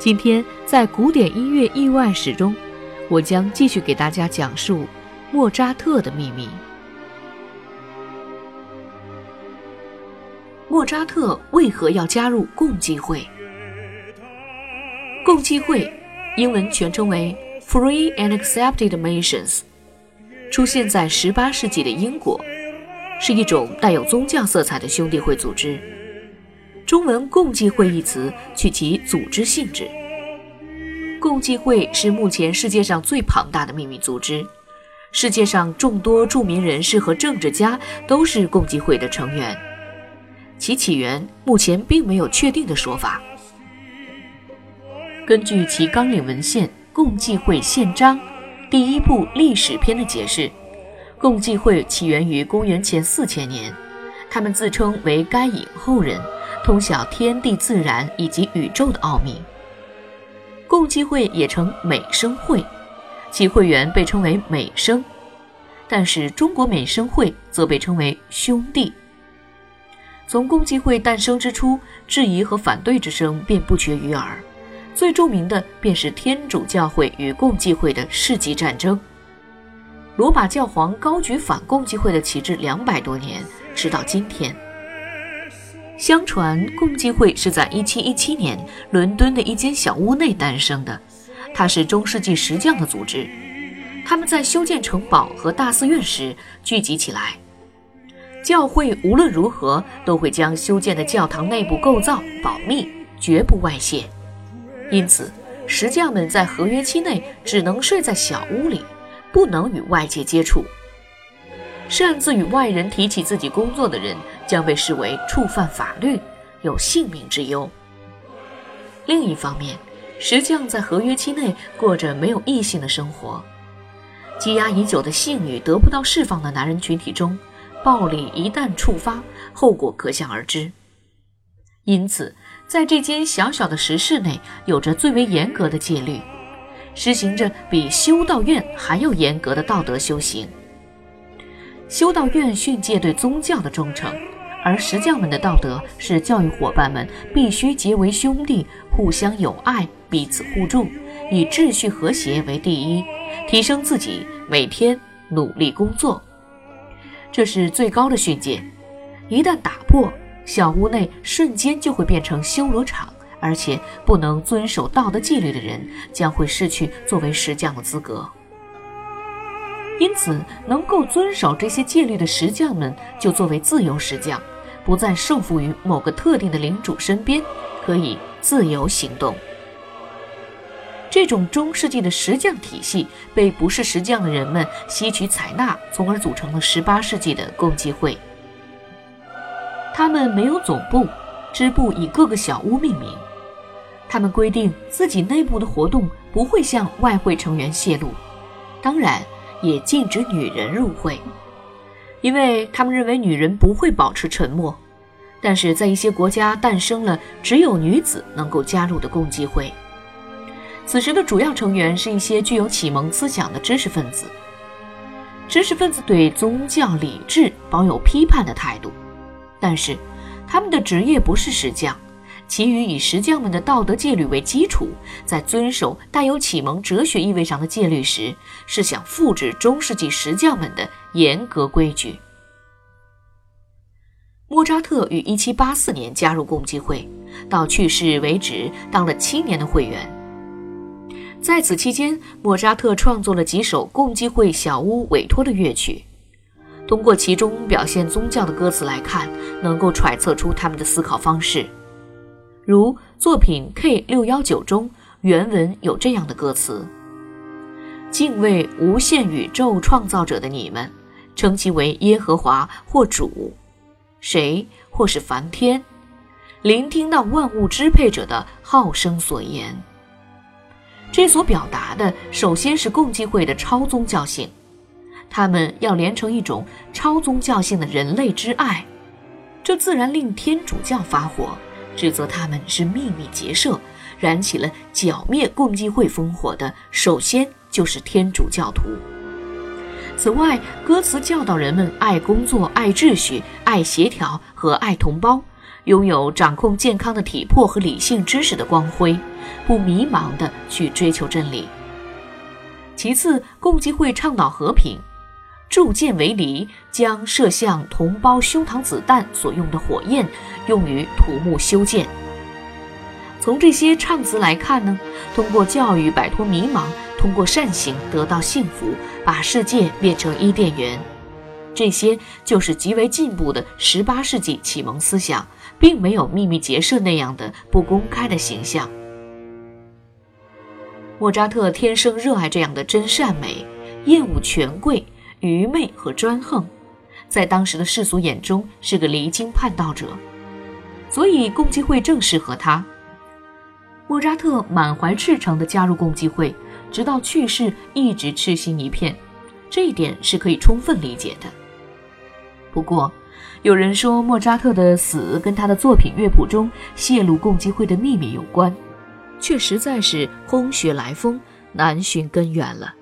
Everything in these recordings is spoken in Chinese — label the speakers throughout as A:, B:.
A: 今天在古典音乐意外史中，我将继续给大家讲述莫扎特的秘密。莫扎特为何要加入共济会？共济会，英文全称为 Free and Accepted Masons，出现在18世纪的英国。是一种带有宗教色彩的兄弟会组织。中文“共济会”一词取其组织性质。共济会是目前世界上最庞大的秘密组织，世界上众多著名人士和政治家都是共济会的成员。其起源目前并没有确定的说法。根据其纲领文献《共济会宪章》第一部历史篇的解释。共济会起源于公元前四千年，他们自称为该隐后人，通晓天地自然以及宇宙的奥秘。共济会也称美生会，其会员被称为美生，但是中国美生会则被称为兄弟。从共济会诞生之初，质疑和反对之声便不绝于耳，最著名的便是天主教会与共济会的世纪战争。罗马教皇高举反共济会的旗帜两百多年，直到今天。相传，共济会是在1717年伦敦的一间小屋内诞生的，它是中世纪石匠的组织。他们在修建城堡和大寺院时聚集起来。教会无论如何都会将修建的教堂内部构造保密，绝不外泄。因此，石匠们在合约期内只能睡在小屋里。不能与外界接触，擅自与外人提起自己工作的人将被视为触犯法律，有性命之忧。另一方面，石匠在合约期内过着没有异性的生活，积压已久的性欲得不到释放的男人群体中，暴力一旦触发，后果可想而知。因此，在这间小小的石室内，有着最为严格的戒律。实行着比修道院还要严格的道德修行。修道院训诫对宗教的忠诚，而石匠们的道德是教育伙伴们必须结为兄弟，互相友爱，彼此互助，以秩序和谐为第一，提升自己，每天努力工作。这是最高的训诫，一旦打破，小屋内瞬间就会变成修罗场。而且不能遵守道德纪律的人将会失去作为石匠的资格。因此，能够遵守这些戒律的石匠们就作为自由石匠，不再受缚于某个特定的领主身边，可以自由行动。这种中世纪的石匠体系被不是石匠的人们吸取采纳，从而组成了18世纪的共济会。他们没有总部，支部以各个小屋命名。他们规定自己内部的活动不会向外会成员泄露，当然也禁止女人入会，因为他们认为女人不会保持沉默。但是在一些国家诞生了只有女子能够加入的共济会，此时的主要成员是一些具有启蒙思想的知识分子。知识分子对宗教礼制保有批判的态度，但是他们的职业不是石匠。其余以石匠们的道德戒律为基础，在遵守带有启蒙哲学意味上的戒律时，是想复制中世纪石匠们的严格规矩。莫扎特于1784年加入共济会，到去世为止当了七年的会员。在此期间，莫扎特创作了几首共济会小屋委托的乐曲。通过其中表现宗教的歌词来看，能够揣测出他们的思考方式。如作品 K 六幺九中原文有这样的歌词：“敬畏无限宇宙创造者的你们，称其为耶和华或主，谁或是梵天，聆听那万物支配者的好声所言。”这所表达的首先是共济会的超宗教性，他们要连成一种超宗教性的人类之爱，这自然令天主教发火，指责他们是秘密结社，燃起了剿灭共济会烽火的，首先就是天主教徒。此外，歌词教导人们爱工作、爱秩序、爱协调和爱同胞。拥有掌控健康的体魄和理性知识的光辉，不迷茫地去追求真理。其次，共济会倡导和平，铸剑为犁，将射向同胞胸膛子弹所用的火焰用于土木修建。从这些唱词来看呢，通过教育摆脱迷茫，通过善行得到幸福，把世界变成伊甸园。这些就是极为进步的十八世纪启蒙思想，并没有秘密结社那样的不公开的形象。莫扎特天生热爱这样的真善美，厌恶权贵、愚昧和专横，在当时的世俗眼中是个离经叛道者，所以共济会正适合他。莫扎特满怀赤诚地加入共济会，直到去世一直痴心一片，这一点是可以充分理解的。不过，有人说莫扎特的死跟他的作品乐谱中泄露共济会的秘密有关，却实在是空穴来风，难寻根源了。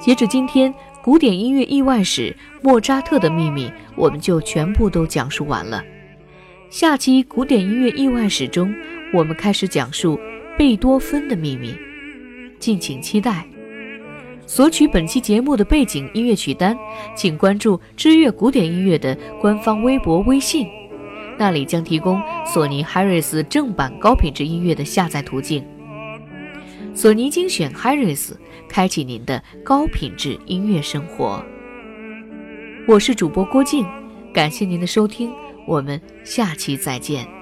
A: 截止今天，古典音乐意外史莫扎特的秘密我们就全部都讲述完了。下期古典音乐意外史中，我们开始讲述贝多芬的秘密。敬请期待。索取本期节目的背景音乐曲单，请关注知乐古典音乐的官方微博、微信，那里将提供索尼 Harris 正版高品质音乐的下载途径。索尼精选 Harris，开启您的高品质音乐生活。我是主播郭静，感谢您的收听，我们下期再见。